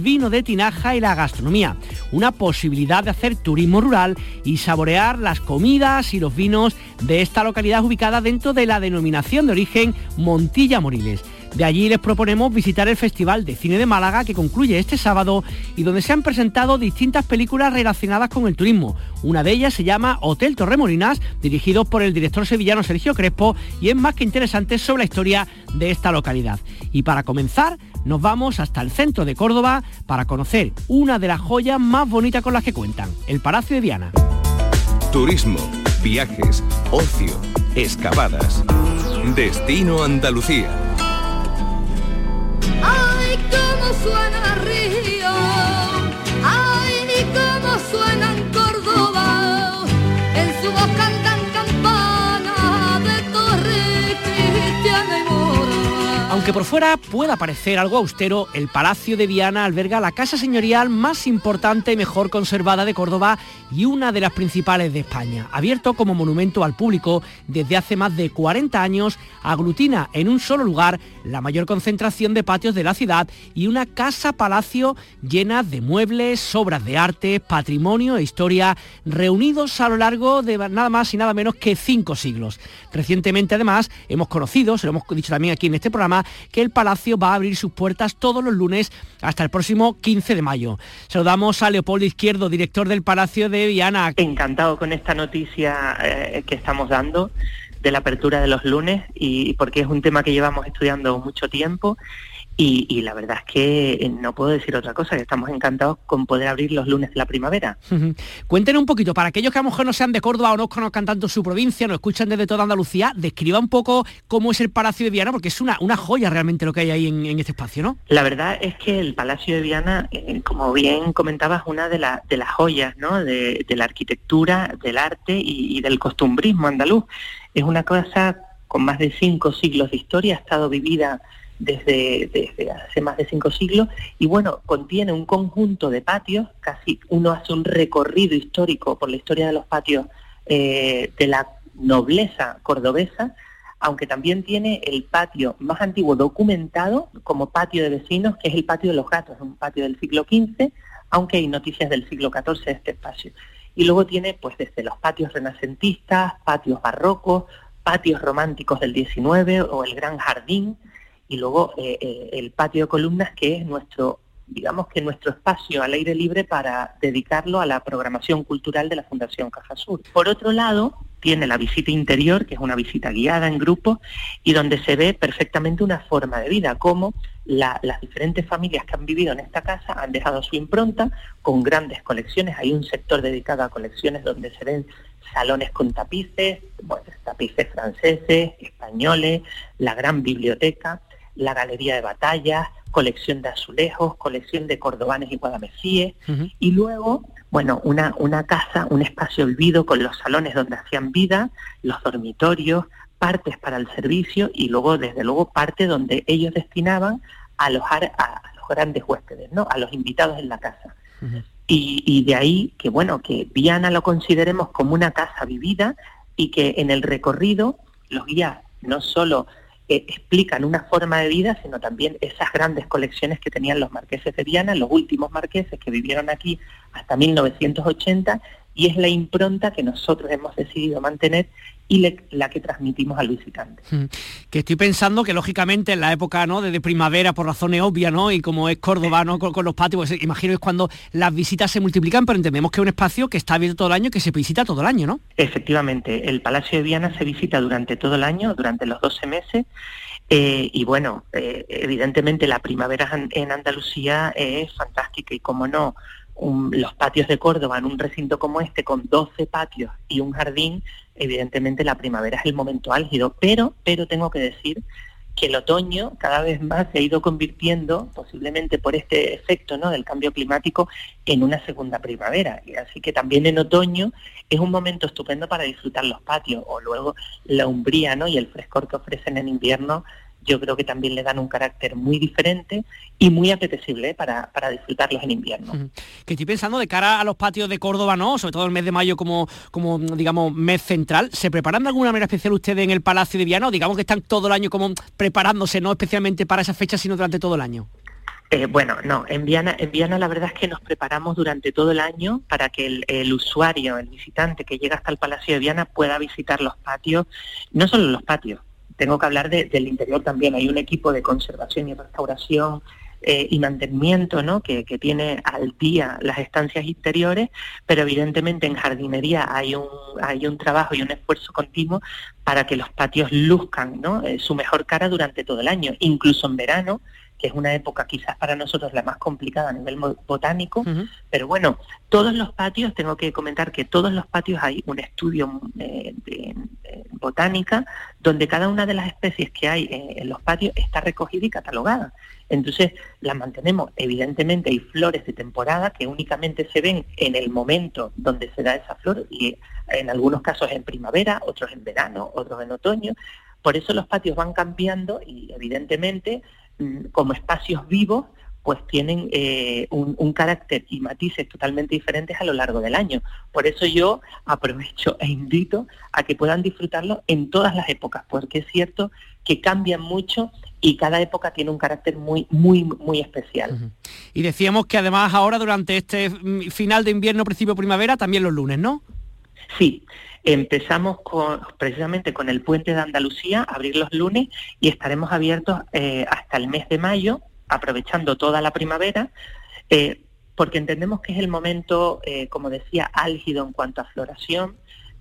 vino de tinaja y la gastronomía, una posibilidad de hacer turismo rural y saborear las comidas y los vinos de esta localidad ubicada dentro de la denominación de origen Montilla Moriles. De allí les proponemos visitar el Festival de Cine de Málaga que concluye este sábado y donde se han presentado distintas películas relacionadas con el turismo. Una de ellas se llama Hotel Torremolinas, dirigido por el director sevillano Sergio Crespo y es más que interesante sobre la historia de esta localidad. Y para comenzar, nos vamos hasta el centro de Córdoba para conocer una de las joyas más bonitas con las que cuentan, el Palacio de Viana. Turismo, viajes, ocio, excavadas. Destino Andalucía. Ay, cómo suena Río, ay, cómo suena en Córdoba, en su voz Aunque por fuera pueda parecer algo austero, el Palacio de Viana alberga la casa señorial más importante y mejor conservada de Córdoba y una de las principales de España. Abierto como monumento al público desde hace más de 40 años, aglutina en un solo lugar la mayor concentración de patios de la ciudad y una casa-palacio llena de muebles, obras de arte, patrimonio e historia reunidos a lo largo de nada más y nada menos que cinco siglos. Recientemente además hemos conocido, se lo hemos dicho también aquí en este programa, que el palacio va a abrir sus puertas todos los lunes hasta el próximo 15 de mayo. Saludamos a Leopoldo Izquierdo, director del Palacio de Viana. Encantado con esta noticia eh, que estamos dando de la apertura de los lunes y porque es un tema que llevamos estudiando mucho tiempo y, y la verdad es que eh, no puedo decir otra cosa, que estamos encantados con poder abrir los lunes de la primavera. Cuéntenos un poquito, para aquellos que a lo mejor no sean de Córdoba o no conozcan tanto su provincia, nos escuchan desde toda Andalucía, describa un poco cómo es el Palacio de Viana, porque es una, una joya realmente lo que hay ahí en, en este espacio, ¿no? La verdad es que el Palacio de Viana, eh, como bien comentabas, una de, la- de las joyas ¿no? de, de la arquitectura, del arte y, y del costumbrismo andaluz. Es una casa con más de cinco siglos de historia, ha estado vivida desde, desde hace más de cinco siglos y bueno, contiene un conjunto de patios, casi uno hace un recorrido histórico por la historia de los patios eh, de la nobleza cordobesa, aunque también tiene el patio más antiguo documentado como patio de vecinos, que es el patio de los gatos, un patio del siglo XV, aunque hay noticias del siglo XIV de este espacio. Y luego tiene pues desde los patios renacentistas, patios barrocos, patios románticos del XIX o el gran jardín, y luego eh, eh, el patio de columnas que es nuestro digamos que nuestro espacio al aire libre para dedicarlo a la programación cultural de la Fundación Caja Sur. Por otro lado, tiene la visita interior, que es una visita guiada en grupo y donde se ve perfectamente una forma de vida, como la- las diferentes familias que han vivido en esta casa han dejado su impronta con grandes colecciones. Hay un sector dedicado a colecciones donde se ven salones con tapices, bueno, tapices franceses, españoles, la gran biblioteca, la galería de batallas, colección de azulejos, colección de cordobanes y guadamecíes, y luego, bueno, una, una casa, un espacio olvido con los salones donde hacían vida, los dormitorios, partes para el servicio y luego, desde luego, parte donde ellos destinaban a alojar a, a los grandes huéspedes, ¿no? A los invitados en la casa. Y, y de ahí que, bueno, que Viana lo consideremos como una casa vivida y que en el recorrido los guías no solo eh, explican una forma de vida, sino también esas grandes colecciones que tenían los marqueses de Viana, los últimos marqueses que vivieron aquí hasta 1980, y es la impronta que nosotros hemos decidido mantener y le- la que transmitimos al visitante. Mm. Que estoy pensando que lógicamente en la época ¿no? de, primavera, por razones obvias, ¿no? Y como es Córdoba, ¿no? Con, con los patios, pues, imagino que es cuando las visitas se multiplican, pero entendemos que es un espacio que está abierto todo el año, que se visita todo el año, ¿no? Efectivamente, el Palacio de Viana se visita durante todo el año, durante los 12 meses, eh, y bueno, eh, evidentemente la primavera en- en Andalucía es fantástica y como no, un- los patios de Córdoba en un recinto como este con 12 patios y un jardín, evidentemente la primavera es el momento álgido, pero, pero tengo que decir que el otoño cada vez más se ha ido convirtiendo, posiblemente por este efecto ¿no? del cambio climático, en una segunda primavera. Y así que también en otoño es un momento estupendo para disfrutar los patios, o luego la umbría ¿no? y el frescor que ofrecen en invierno, yo creo que también le dan un carácter muy diferente y muy apetecible ¿eh? para, para disfrutarlos en invierno. Que estoy pensando de cara a los patios de Córdoba, ¿no? Sobre todo el mes de mayo como, como digamos, mes central. ¿Se preparan de alguna manera especial ustedes en el Palacio de Viana? O digamos que están todo el año como preparándose, no especialmente para esa fecha, sino durante todo el año. Eh, bueno, no, en Viana, en Viana la verdad es que nos preparamos durante todo el año para que el, usuario, el visitante que llega hasta el Palacio de Viana pueda visitar los patios, no solo los patios, tengo que hablar del interior también, hay un equipo de conservación y restauración eh, y mantenimiento ¿no? que, tiene al día las estancias interiores, pero evidentemente en jardinería hay un, hay un trabajo y un esfuerzo continuo para que los patios luzcan ¿no? Eh, su mejor cara durante todo el año, incluso en verano, que es una época quizás para nosotros la más complicada a nivel botánico, pero bueno, todos los patios, tengo que comentar que todos los patios hay un estudio eh, de, botánica donde cada una de las especies que hay eh, en los patios está recogida y catalogada. Entonces las mantenemos, evidentemente hay flores de temporada que únicamente se ven en el momento donde se da esa flor y en algunos casos en primavera, otros en verano, otros en otoño. Por eso los patios van cambiando y evidentemente Mm, como espacios vivos, pues tienen eh, un, carácter y matices totalmente diferentes a lo largo del año. Por eso yo aprovecho e invito a que puedan disfrutarlo en todas las épocas, porque es cierto que cambian mucho y cada época tiene un carácter muy, muy, muy especial. Y decíamos que además ahora durante este mm, final de invierno, principio primavera, también los lunes, ¿no? Sí, Empezamos con, precisamente con el puente de Andalucía, abrir los lunes y estaremos abiertos eh, hasta el mes de mayo, aprovechando toda la primavera, eh, porque entendemos que es el momento, eh, como decía, álgido en cuanto a floración,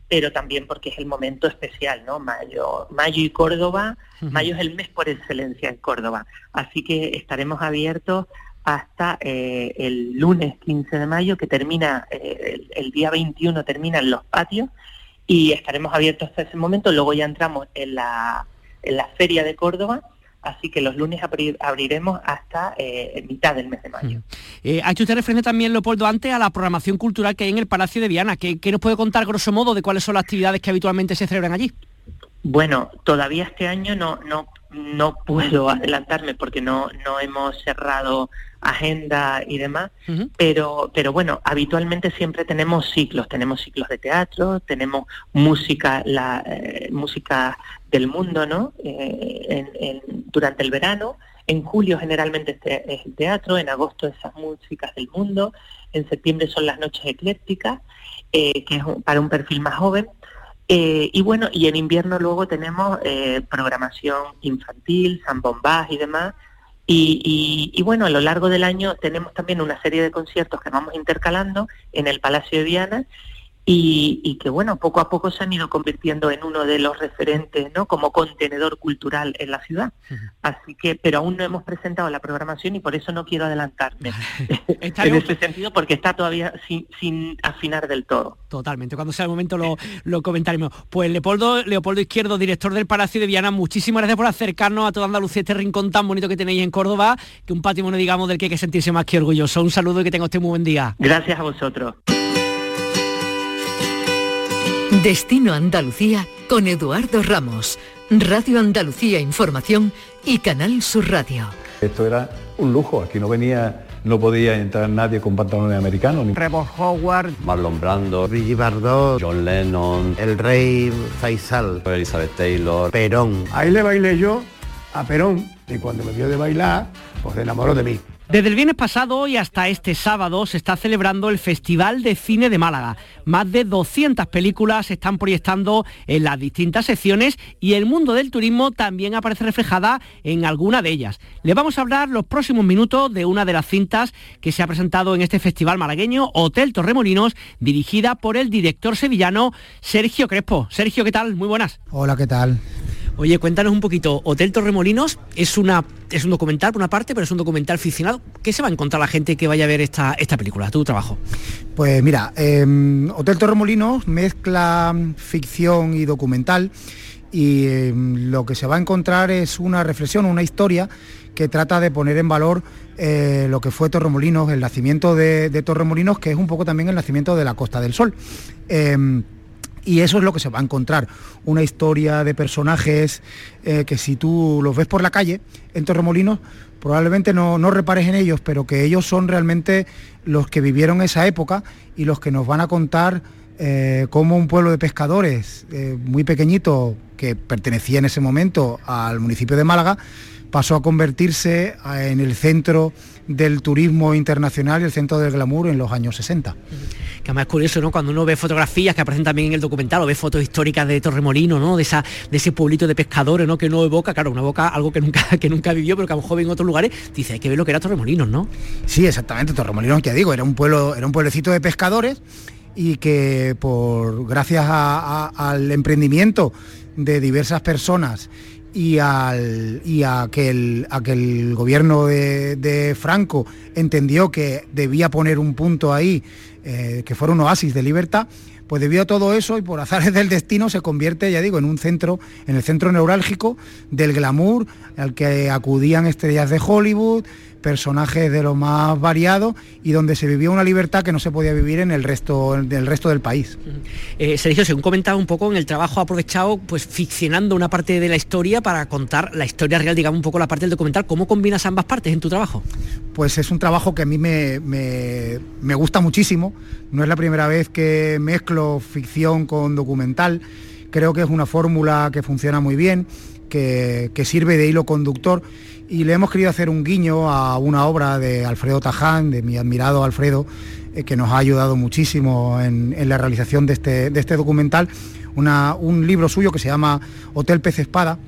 pero también porque es el momento especial, ¿no? Mayo, mayo y Córdoba, mayo es el mes por excelencia en Córdoba, así que estaremos abiertos hasta el lunes 15 de mayo, que termina, el, el, día 21 terminan los patios y estaremos abiertos hasta ese momento. Luego ya entramos en la, en la Feria de Córdoba, así que los lunes abriremos hasta eh, mitad del mes de mayo. Eh, ha hecho usted referencia también, Leopoldo, antes a la programación cultural que hay en el Palacio de Viana. ¿Qué, ¿Qué, nos puede contar, grosso modo, de cuáles son las actividades que habitualmente se celebran allí? Bueno, todavía este año no, no, no puedo adelantarme porque no, no hemos cerrado agenda y demás, pero, pero bueno, habitualmente siempre tenemos ciclos, tenemos ciclos de teatro, tenemos música, la eh, música del mundo, ¿no? Eh, durante el verano, en julio generalmente es el teatro, en agosto esas músicas del mundo, en septiembre son las noches eclécticas, eh, que es para un perfil más joven, y bueno, y en invierno luego tenemos programación infantil, zambombás y demás, y, bueno, a lo largo del año tenemos también una serie de conciertos que vamos intercalando en el Palacio de Viana y, que bueno, poco a poco se han ido convirtiendo en uno de los referentes, ¿no? Como contenedor cultural en la ciudad. Así que, pero aún no hemos presentado la programación y por eso no quiero adelantarme en ese sentido, porque está todavía sin, afinar del todo. Totalmente, cuando sea el momento lo, lo comentaremos. Pues Leopoldo, Leopoldo Izquierdo, director del Palacio de Viana, muchísimas gracias por acercarnos a toda Andalucía, este rincón tan bonito que tenéis en Córdoba, que un patrimonio, digamos, del que hay que sentirse más que orgulloso. Un saludo y que tenga usted muy buen día. Gracias a vosotros. Destino Andalucía con Eduardo Ramos, Radio Andalucía Información y Canal Sur Radio. Esto era un lujo, aquí no venía, no podía entrar nadie con pantalones americanos. Ni... Trevor Howard, Marlon Brando, Brigitte Bardot, John Lennon, el rey Faisal, Elizabeth Taylor, Perón. Ahí le bailé yo a Perón y cuando me vio de bailar, pues se enamoró de mí. Desde el viernes pasado y hasta este sábado se está celebrando el Festival de Cine de Málaga. Más de 200 películas se están proyectando en las distintas secciones y el mundo del turismo también aparece reflejada en alguna de ellas. Les vamos a hablar los próximos minutos de una de las cintas que se ha presentado en este festival malagueño, Hotel Torremolinos, dirigida por el director sevillano Sergio Crespo. Sergio, ¿qué tal? Muy buenas. Hola, ¿qué tal? Oye, cuéntanos un poquito. Hotel Torremolinos es, una, es un documental por una parte, pero es un documental ficcionado. ¿Qué se va a encontrar la gente que vaya a ver esta, esta película, tu trabajo? Pues mira, em, Hotel Torremolinos mezcla ficción y documental y em, lo que se va a encontrar es una reflexión, una historia que trata de poner en valor eh, lo que fue Torremolinos, el nacimiento de, Torremolinos, que es un poco también el nacimiento de la Costa del Sol. Em, y eso es lo que se va a encontrar, una historia de personajes eh, que si tú los ves por la calle en Torremolinos, probablemente no, repares en ellos, pero que ellos son realmente los que vivieron esa época y los que nos van a contar eh, cómo un pueblo de pescadores eh, muy pequeñito, que pertenecía en ese momento al municipio de Málaga, pasó a convertirse en el centro del turismo internacional y el centro del glamour en los años 60. Que además es curioso, ¿no? Cuando uno ve fotografías que aparecen también en el documental o ve fotos históricas de Torremolino, ¿no? De, esa, de ese pueblito de pescadores, ¿no? Que uno evoca, claro, una evoca algo que nunca, que nunca vivió, pero que a lo mejor en otros lugares dice, hay que ver lo que era Torremolinos, ¿no? Sí, exactamente, Torremolinos, que digo, era un pueblo, era un pueblecito de pescadores y que por gracias al emprendimiento de diversas personas y, al, y a, que el, gobierno de, Franco entendió que debía poner un punto ahí, eh, que fuera un oasis de libertad, pues debido a todo eso y por azares del destino se convierte, ya digo, en un centro, en el centro neurálgico del glamour al que acudían estrellas de Hollywood, personajes de lo más variado y donde se vivía una libertad que no se podía vivir en el resto del resto del país. Eh, Sergio, según comentaba un poco en el trabajo aprovechado, pues ficcionando una parte de la historia para contar la historia real, digamos un poco la parte del documental. ¿Cómo combinas ambas partes en tu trabajo? Pues es un trabajo que a mí me, me gusta muchísimo. No es la primera vez que mezclo ficción con documental. Creo que es una fórmula que funciona muy bien, que, que sirve de hilo conductor y le hemos querido hacer un guiño a una obra de Alfredo Taján, de mi admirado Alfredo, eh, que nos ha ayudado muchísimo en, la realización de este, de este documental, un libro suyo que se llama Hotel Pez Espada,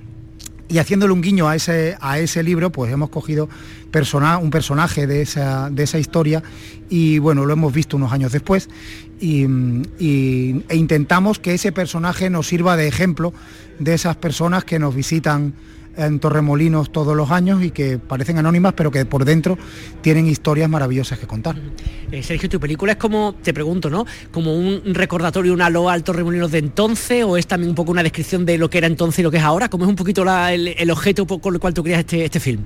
y haciéndole un guiño a ese, a ese libro, pues hemos cogido un personaje de esa, de esa historia y bueno, lo hemos visto unos años después y, e intentamos que ese personaje nos sirva de ejemplo de esas personas que nos visitan en Torremolinos todos los años y que parecen anónimas, pero que por dentro tienen historias maravillosas que contar. Eh, Sergio, tu película es como, te pregunto, ¿no? Como un recordatorio, una loa al Torremolinos de entonces, o es también un poco una descripción de lo que era entonces y lo que es ahora, ¿cómo es un poquito el, objeto con el cual tú creas este, este film?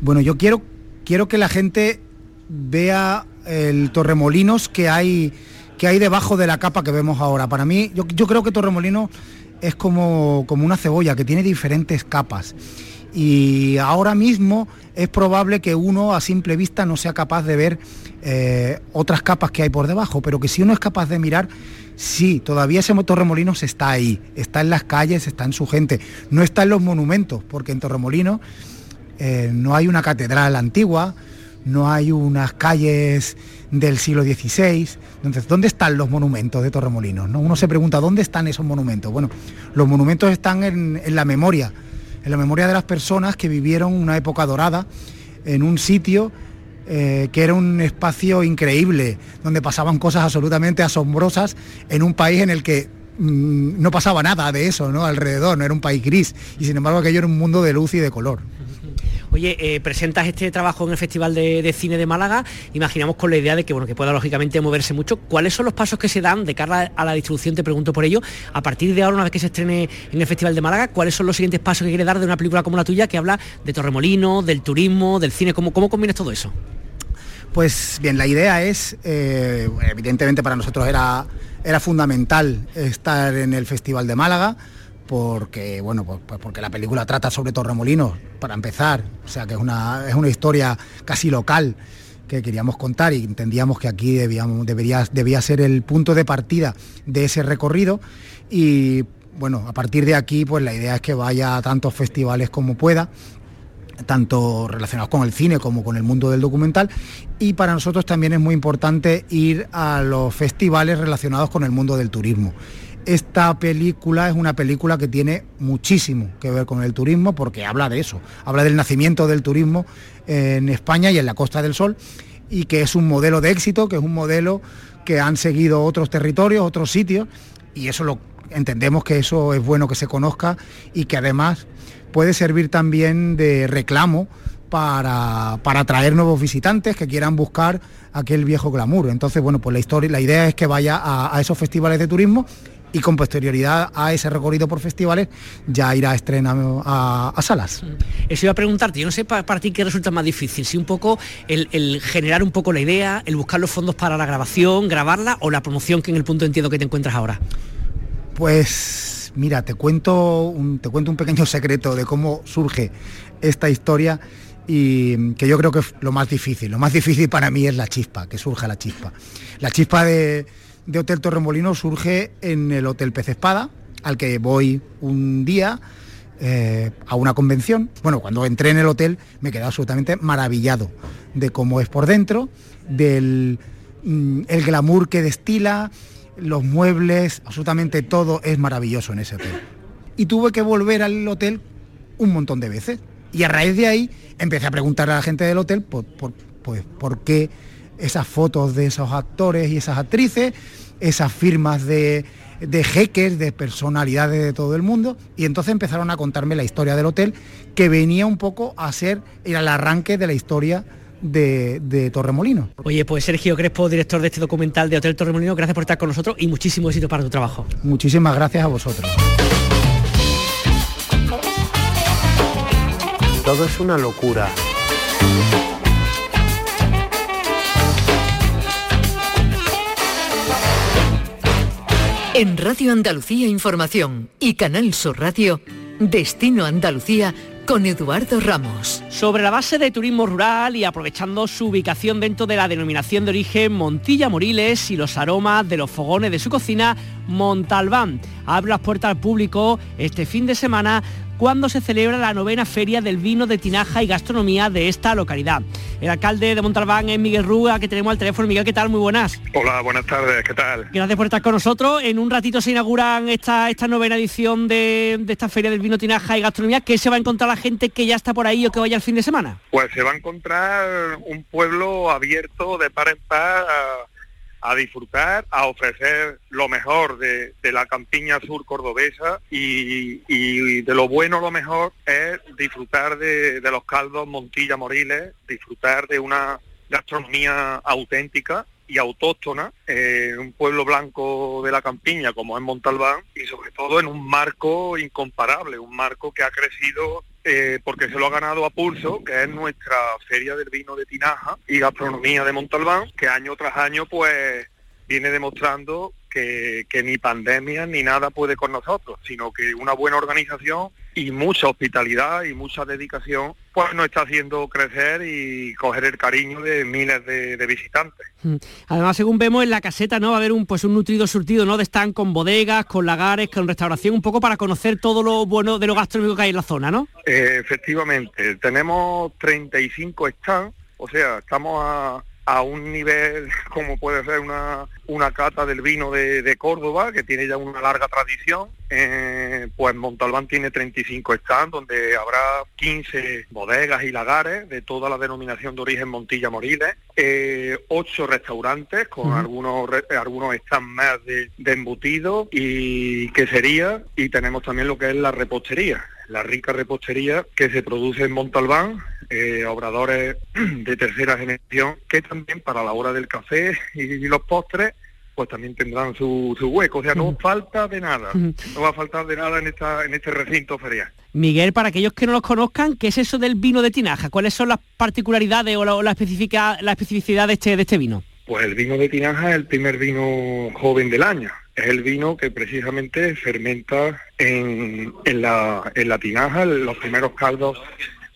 Bueno, yo quiero, quiero que la gente vea el Torremolinos que hay que hay debajo de la capa que vemos ahora. Para mí, yo, yo creo que Torremolinos es como, como una cebolla que tiene diferentes capas. Y ahora mismo es probable que uno a simple vista no sea capaz de ver eh, otras capas que hay por debajo, pero que si uno es capaz de mirar, sí, todavía ese Torremolinos está ahí, está en las calles, está en su gente, no está en los monumentos, porque en Torremolinos eh, no hay una catedral antigua, no hay unas calles del siglo XVI. Entonces, ¿dónde están los monumentos de Torremolinos? ¿no? Uno se pregunta, ¿dónde están esos monumentos? Bueno, los monumentos están en, la memoria, en la memoria de las personas que vivieron una época dorada en un sitio eh, que era un espacio increíble, donde pasaban cosas absolutamente asombrosas en un país en el que mm, no pasaba nada de eso, ¿no? Alrededor, no era un país gris. Y sin embargo aquello era un mundo de luz y de color. Oye, eh, presentas este trabajo en el Festival de, Cine de Málaga, imaginamos con la idea de que, bueno, que pueda lógicamente moverse mucho. ¿Cuáles son los pasos que se dan de cara a la distribución? Te pregunto por ello. A partir de ahora, una vez que se estrene en el Festival de Málaga, ¿cuáles son los siguientes pasos que quiere dar de una película como la tuya que habla de Torremolino, del turismo, del cine? ¿Cómo, cómo combinas todo eso? Pues bien, la idea es, eh, evidentemente para nosotros era, era fundamental estar en el Festival de Málaga porque bueno pues, pues, porque la película trata sobre Torremolinos para empezar. O sea que es una, es una historia casi local que queríamos contar y entendíamos que aquí debíamos, debería, debía ser el punto de partida de ese recorrido. Y bueno, a partir de aquí pues la idea es que vaya a tantos festivales como pueda, tanto relacionados con el cine como con el mundo del documental. Y para nosotros también es muy importante ir a los festivales relacionados con el mundo del turismo esta película es una película que tiene muchísimo que ver con el turismo porque habla de eso, habla del nacimiento del turismo en España y en la Costa del Sol y que es un modelo de éxito, que es un modelo que han seguido otros territorios, otros sitios y eso lo entendemos que eso es bueno que se conozca y que además puede servir también de reclamo para, para, atraer nuevos visitantes que quieran buscar aquel viejo glamour. Entonces, bueno, pues la historia, la idea es que vaya a esos festivales de turismo y con posterioridad a ese recorrido por festivales ya irá a estrenar a, salas. Mm. Eso iba a preguntarte, yo no sé para, ti qué resulta más difícil, si un poco el, generar un poco la idea, el buscar los fondos para la grabación, grabarla o la promoción que en el punto entiendo que te encuentras ahora. Pues mira, te cuento un, te cuento un pequeño secreto de cómo surge esta historia y que yo creo que es lo más difícil. Lo más difícil para mí es la chispa, que surja la chispa. La chispa de, de Hotel Torremolino surge en el Hotel Pez Espada, al que voy un día eh, a una convención. Bueno, cuando entré en el hotel me quedé absolutamente maravillado de cómo es por dentro, del mm, el glamour que destila, los muebles, absolutamente todo es maravilloso en ese hotel. Y tuve que volver al hotel un montón de veces. Y a raíz de ahí empecé a preguntar a la gente del hotel por, pues, por qué esas fotos de esos actores y esas actrices, esas firmas de, de jeques, de personalidades de todo el mundo. Y entonces empezaron a contarme la historia del hotel, que venía un poco a ser el arranque de la historia de, de Torremolino. Oye, pues Sergio Crespo, director de este documental de Hotel Torremolino, gracias por estar con nosotros y muchísimo éxito para tu trabajo. Muchísimas gracias a vosotros. Todo es una locura. En Radio Andalucía Información y Canal Sur Radio, Destino Andalucía con Eduardo Ramos. Sobre la base de turismo rural y aprovechando su ubicación dentro de la denominación de origen Montilla Moriles y los aromas de los fogones de su cocina, Montalbán abre las puertas al público este fin de semana cuando se celebra la novena feria del vino de tinaja y gastronomía de esta localidad. El alcalde de Montalbán es Miguel Rúa, que tenemos al teléfono. Miguel, ¿qué tal? Muy buenas. Hola, buenas tardes, ¿qué tal? Gracias por estar con nosotros. En un ratito se inauguran esta, esta novena edición de, de esta feria del vino tinaja y gastronomía. ¿Qué se va a encontrar la gente que ya está por ahí o que vaya el fin de semana? Pues se va a encontrar un pueblo abierto de par en par a, a disfrutar, a ofrecer lo mejor de, de la campiña sur cordobesa y, y de lo bueno lo mejor es disfrutar de, de los caldos Montilla Moriles, disfrutar de una gastronomía auténtica y autóctona en un pueblo blanco de la campiña como es Montalbán y sobre todo en un marco incomparable, un marco que ha crecido eh, porque se lo ha ganado a pulso, que es nuestra feria del vino de Tinaja y gastronomía de Montalbán, que año tras año pues viene demostrando que, que ni pandemia ni nada puede con nosotros, sino que una buena organización y mucha hospitalidad y mucha dedicación pues nos está haciendo crecer y coger el cariño de miles de, de visitantes. Mm. Además, según vemos en la caseta, ¿no? Va a haber un pues un nutrido surtido, ¿no? De stand con bodegas, con lagares, con restauración, un poco para conocer todo lo bueno de lo gastronómico que hay en la zona, ¿no? Eh, efectivamente, tenemos 35 stands, o sea, estamos a, a un nivel como puede ser una, una cata del vino de, de Córdoba, que tiene ya una larga tradición. Eh, pues Montalbán tiene 35 stands, donde habrá 15 bodegas y lagares de toda la denominación de origen Montilla Moriles, eh, 8 restaurantes con algunos re- algunos stands más de, de embutido y quesería, y tenemos también lo que es la repostería la rica repostería que se produce en Montalbán, eh, obradores de tercera generación, que también para la hora del café y los postres, pues también tendrán su, su hueco. O sea, no falta de nada, no va a faltar de nada en, esta, en este recinto ferial. Miguel, para aquellos que no los conozcan, ¿qué es eso del vino de tinaja? ¿Cuáles son las particularidades o la, o la especifica- la especificidad de este, de este vino? Pues el vino de tinaja es el primer vino joven del año. Es el vino que precisamente fermenta en, en la, en la tinaja, los primeros caldos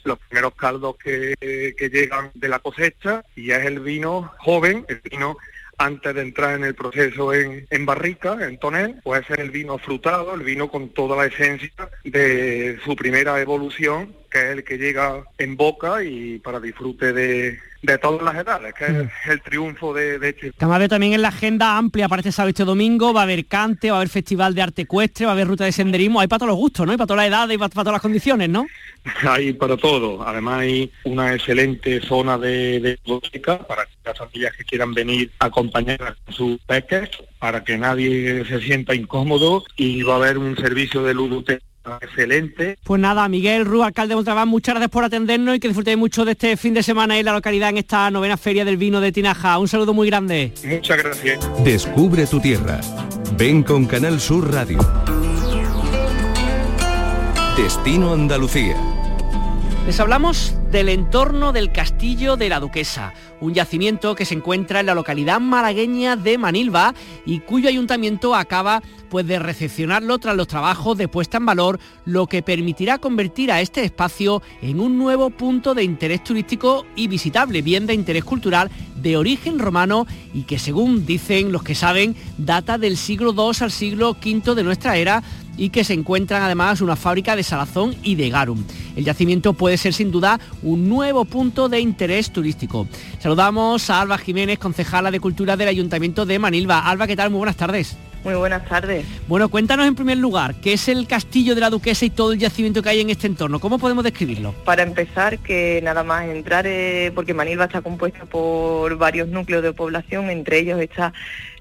los primeros caldos que, que llegan de la cosecha y es el vino joven, el vino antes de entrar en el proceso en, en barrica, en tonel, puede ser el vino frutado, el vino con toda la esencia de su primera evolución, que es el que llega en boca y para disfrute de, de todas las edades, que es el triunfo de, de este Además veo también en la agenda amplia para este sábado este domingo, va a haber cante, va a haber festival de arte ecuestre, va a haber ruta de senderismo, hay para todos los gustos, ¿no? Y para todas las edades y para, para todas las condiciones, ¿no? Hay para todo. Además hay una excelente zona de, de ludoteca para las familias que quieran venir a acompañar a sus peques, para que nadie se sienta incómodo y va a haber un servicio de ludoteca excelente. Pues nada, Miguel Rú, alcalde de Montalbán, muchas gracias por atendernos y que disfrutéis mucho de este fin de semana en la localidad en esta novena feria del vino de Tinaja. Un saludo muy grande. Muchas gracias. Descubre tu tierra. Ven con Canal Sur Radio. Destino Andalucía. Les hablamos del entorno del castillo de la Duquesa, un yacimiento que se encuentra en la localidad malagueña de Manilva y cuyo ayuntamiento acaba pues de recepcionarlo tras los trabajos de puesta en valor, lo que permitirá convertir a este espacio en un nuevo punto de interés turístico y visitable, bien de interés cultural de origen romano y que según dicen los que saben data del siglo II al siglo V de nuestra era y que se encuentran además una fábrica de salazón y de garum. El yacimiento puede ser sin duda un nuevo punto de interés turístico. Saludamos a Alba Jiménez, concejala de Cultura del Ayuntamiento de Manilva. Alba, ¿qué tal? Muy buenas tardes. Muy buenas tardes. Bueno, cuéntanos en primer lugar, ¿qué es el castillo de la Duquesa y todo el yacimiento que hay en este entorno? ¿Cómo podemos describirlo? Para empezar, que nada más entrar, eh, porque Manilva está compuesta por varios núcleos de población, entre ellos está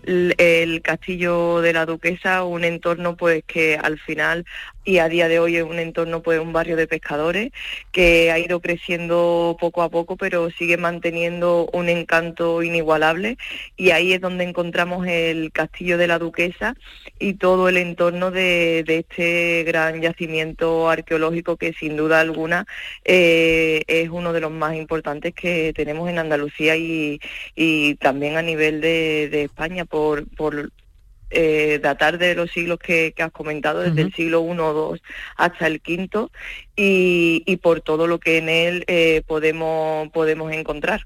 el, castillo de la Duquesa, un entorno pues que al final y a día de hoy es un entorno pues un barrio de pescadores que ha ido creciendo poco a poco pero sigue manteniendo un encanto inigualable. Y ahí es donde encontramos el castillo de la Duquesa y todo el entorno de, este gran yacimiento arqueológico que sin duda alguna eh, es uno de los más importantes que tenemos en Andalucía y, también a nivel de España por, por eh, datar de los siglos que, que has comentado, desde el siglo I o II hasta el V, y, y por todo lo que en él eh, podemos, podemos encontrar.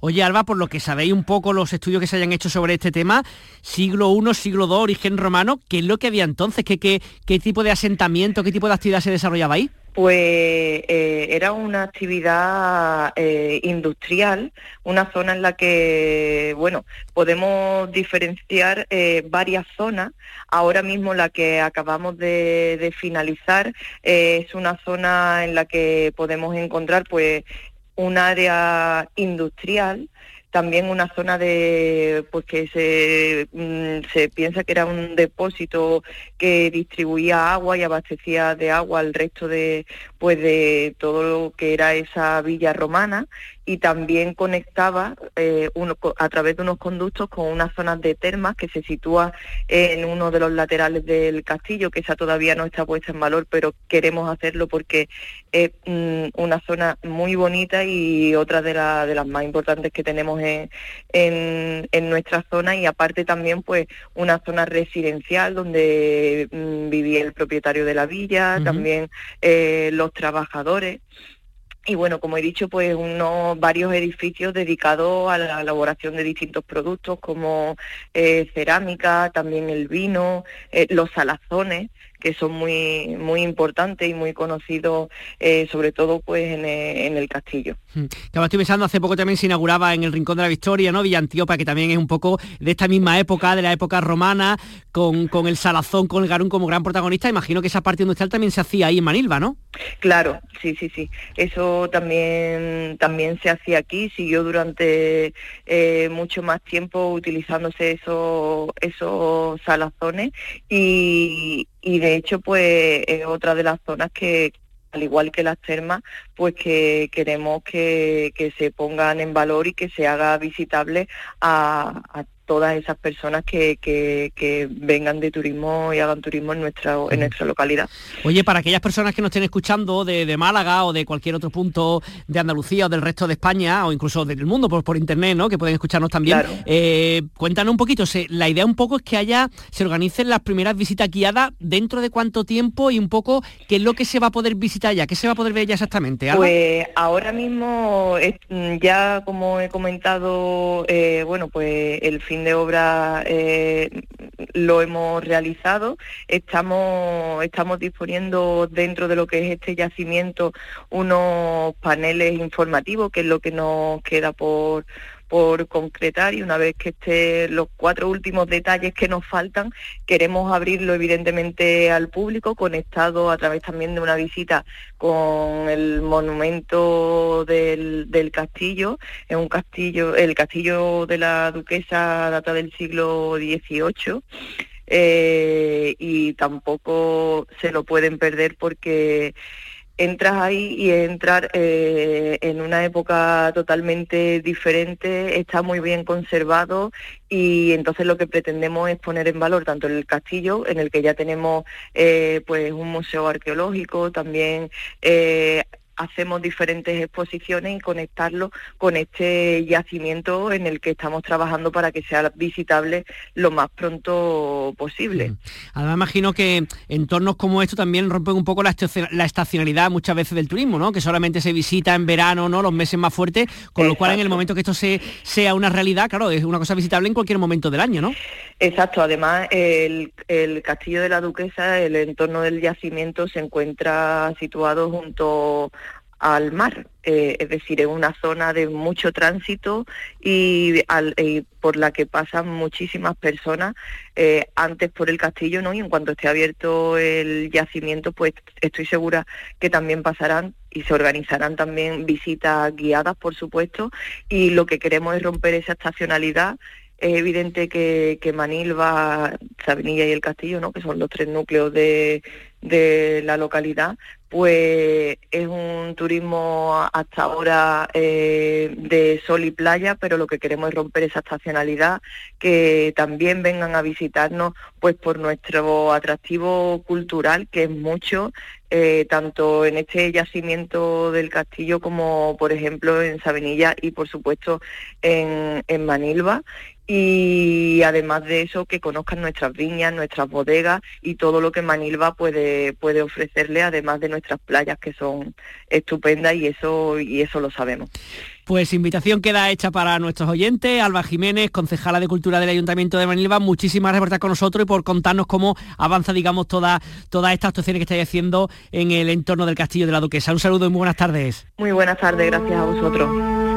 Oye, Alba, por lo que sabéis un poco los estudios que se hayan hecho sobre este tema, siglo I, siglo II, origen romano, ¿qué es lo que había entonces? ¿Qué, qué, qué tipo de asentamiento, qué tipo de actividad se desarrollaba ahí? Pues eh, era una actividad eh, industrial, una zona en la que, bueno, podemos diferenciar eh, varias zonas. Ahora mismo la que acabamos de, de finalizar eh, es una zona en la que podemos encontrar, pues, un área industrial también una zona de pues que se, mm, se piensa que era un depósito que distribuía agua y abastecía de agua al resto de pues de todo lo que era esa villa romana y también conectaba eh, uno, a través de unos conductos con unas zonas de termas que se sitúa en uno de los laterales del castillo, que esa todavía no está puesta en valor, pero queremos hacerlo porque es mm, una zona muy bonita y otra de, la, de las más importantes que tenemos en, en, en, nuestra zona y aparte también pues una zona residencial donde mm, vivía el propietario de la villa, uh -huh. también eh, los trabajadores y bueno, como he dicho, pues unos varios edificios dedicados a la elaboración de distintos productos como eh, cerámica, también el vino, eh, los salazones que son muy muy importantes y muy conocidos eh, sobre todo pues en, en, el castillo. Estaba estoy pensando, hace poco también se inauguraba en el Rincón de la Victoria, ¿no? Villa Antiopa, que también es un poco de esta misma época, de la época romana, con, con el Salazón, con el Garún como gran protagonista. Imagino que esa parte industrial también se hacía ahí en Manilva, ¿no? Claro, sí, sí, sí. Eso también, también se hacía aquí, siguió durante eh, mucho más tiempo utilizándose esos, esos salazones y, y de hecho pues es otra de las zonas que al igual que las termas, pues que queremos que, que se pongan en valor y que se haga visitable a, todas esas personas que, que, que, vengan de turismo y hagan turismo en nuestra, en nuestra localidad. Oye, para aquellas personas que nos estén escuchando de, de, Málaga o de cualquier otro punto de Andalucía o del resto de España o incluso del mundo por, por internet, ¿no? Que pueden escucharnos también. Claro. Eh, cuéntanos un poquito, se, la idea un poco es que haya, se organicen las primeras visitas guiadas dentro de cuánto tiempo y un poco qué es lo que se va a poder visitar ya, qué se va a poder ver ya exactamente. ¿Alba? Pues ahora mismo ya como he comentado, eh, bueno, pues el fin de obra eh, lo hemos realizado. Estamos, estamos disponiendo dentro de lo que es este yacimiento unos paneles informativos, que es lo que nos queda por por concretar y una vez que estén los cuatro últimos detalles que nos faltan, queremos abrirlo evidentemente al público, conectado a través también de una visita con el monumento del, del castillo, es un castillo, el castillo de la duquesa data del siglo XVIII. Eh, y tampoco se lo pueden perder porque entras ahí y entrar eh, en una época totalmente diferente, está muy bien conservado y entonces lo que pretendemos es poner en valor tanto el castillo, en el que ya tenemos eh, pues un museo arqueológico, también eh, hacemos diferentes exposiciones y conectarlo con este yacimiento en el que estamos trabajando para que sea visitable lo más pronto posible. Además imagino que entornos como esto también rompen un poco la, estacion- la estacionalidad muchas veces del turismo, ¿no? Que solamente se visita en verano, ¿no? Los meses más fuertes, con lo cual en el momento que esto se, sea una realidad, claro, es una cosa visitable en cualquier momento del año, ¿no? Exacto, además el, el castillo de la duquesa, el entorno del yacimiento se encuentra situado junto al mar, eh, es decir, en una zona de mucho tránsito y, al- por la que pasan muchísimas personas eh, antes por el castillo, ¿no? Y en cuanto esté abierto el yacimiento, pues estoy segura que también pasarán y se organizarán también visitas guiadas, por supuesto, y lo que queremos es romper esa estacionalidad es evidente que, que Manilva, Sabinilla y el Castillo, ¿no? que son los tres núcleos de, de la localidad, pues es un turismo hasta ahora eh, de sol y playa, pero lo que queremos es romper esa estacionalidad, que también vengan a visitarnos pues por nuestro atractivo cultural, que es mucho, eh, tanto en este yacimiento del castillo como por ejemplo en Sabenilla y por supuesto en, en Manilva. Y además de eso que conozcan nuestras viñas, nuestras bodegas y todo lo que Manilva puede, puede ofrecerle además de nuestras playas que son estupendas y eso, y eso lo sabemos. Pues invitación queda hecha para nuestros oyentes. Alba Jiménez, concejala de Cultura del Ayuntamiento de Manilva, muchísimas gracias por estar con nosotros y por contarnos cómo avanza, digamos, toda, todas estas actuaciones que estáis haciendo en el entorno del Castillo de la Duquesa. Un saludo y muy buenas tardes. Muy buenas tardes, gracias a vosotros.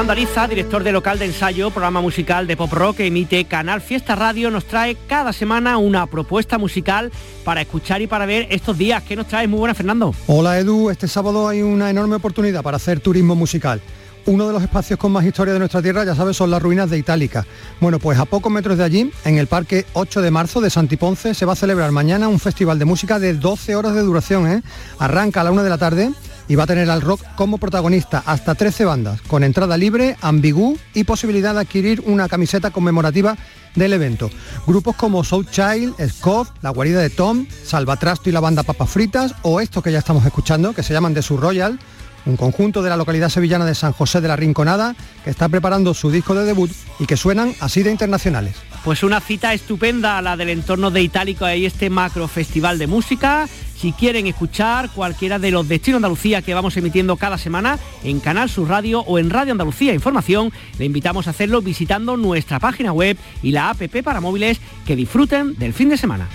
Fernando Ariza, director de local de ensayo, programa musical de pop rock que emite Canal Fiesta Radio, nos trae cada semana una propuesta musical para escuchar y para ver estos días. ¿Qué nos trae? Muy buena, Fernando. Hola Edu, este sábado hay una enorme oportunidad para hacer turismo musical. Uno de los espacios con más historia de nuestra tierra, ya sabes, son las ruinas de Itálica. Bueno, pues a pocos metros de allí, en el Parque 8 de marzo de Santiponce, se va a celebrar mañana un festival de música de 12 horas de duración. ¿eh? Arranca a la una de la tarde y va a tener al rock como protagonista hasta 13 bandas, con entrada libre, ambigú y posibilidad de adquirir una camiseta conmemorativa del evento. Grupos como Soul Child, Scoff, La Guarida de Tom, Salvatrasto y la banda Papas Fritas, o estos que ya estamos escuchando, que se llaman The Sur Royal, un conjunto de la localidad sevillana de San José de la Rinconada, que está preparando su disco de debut y que suenan así de internacionales. Pues una cita estupenda, la del entorno de Itálico, ahí este macro festival de música. Si quieren escuchar cualquiera de los destinos Andalucía que vamos emitiendo cada semana en Canal Sur Radio o en Radio Andalucía Información, le invitamos a hacerlo visitando nuestra página web y la app para móviles que disfruten del fin de semana.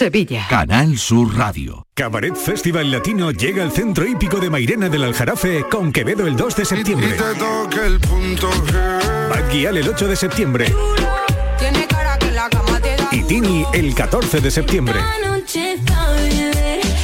Sevilla. Canal Sur Radio. Cabaret Festival Latino llega al centro hípico de Mairena del Aljarafe con Quevedo el 2 de septiembre. Bad Gyal el 8 de septiembre. Y Tini el 14 de septiembre.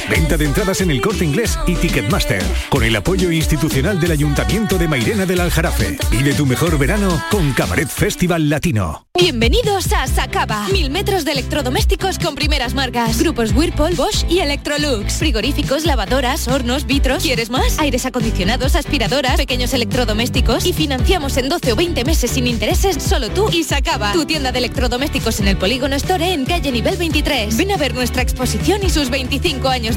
Venta de entradas en el corte inglés y Ticketmaster. Con el apoyo institucional del Ayuntamiento de Mairena del Aljarafe. Vive tu mejor verano con Cabaret Festival Latino. Bienvenidos a Sacaba. Mil metros de electrodomésticos con primeras marcas. Grupos Whirlpool, Bosch y Electrolux. Frigoríficos, lavadoras, hornos, vitros. ¿Quieres más? Aires acondicionados, aspiradoras, pequeños electrodomésticos. Y financiamos en 12 o 20 meses sin intereses solo tú y Sacaba. Tu tienda de electrodomésticos en el Polígono Store en calle nivel 23. Ven a ver nuestra exposición y sus 25 años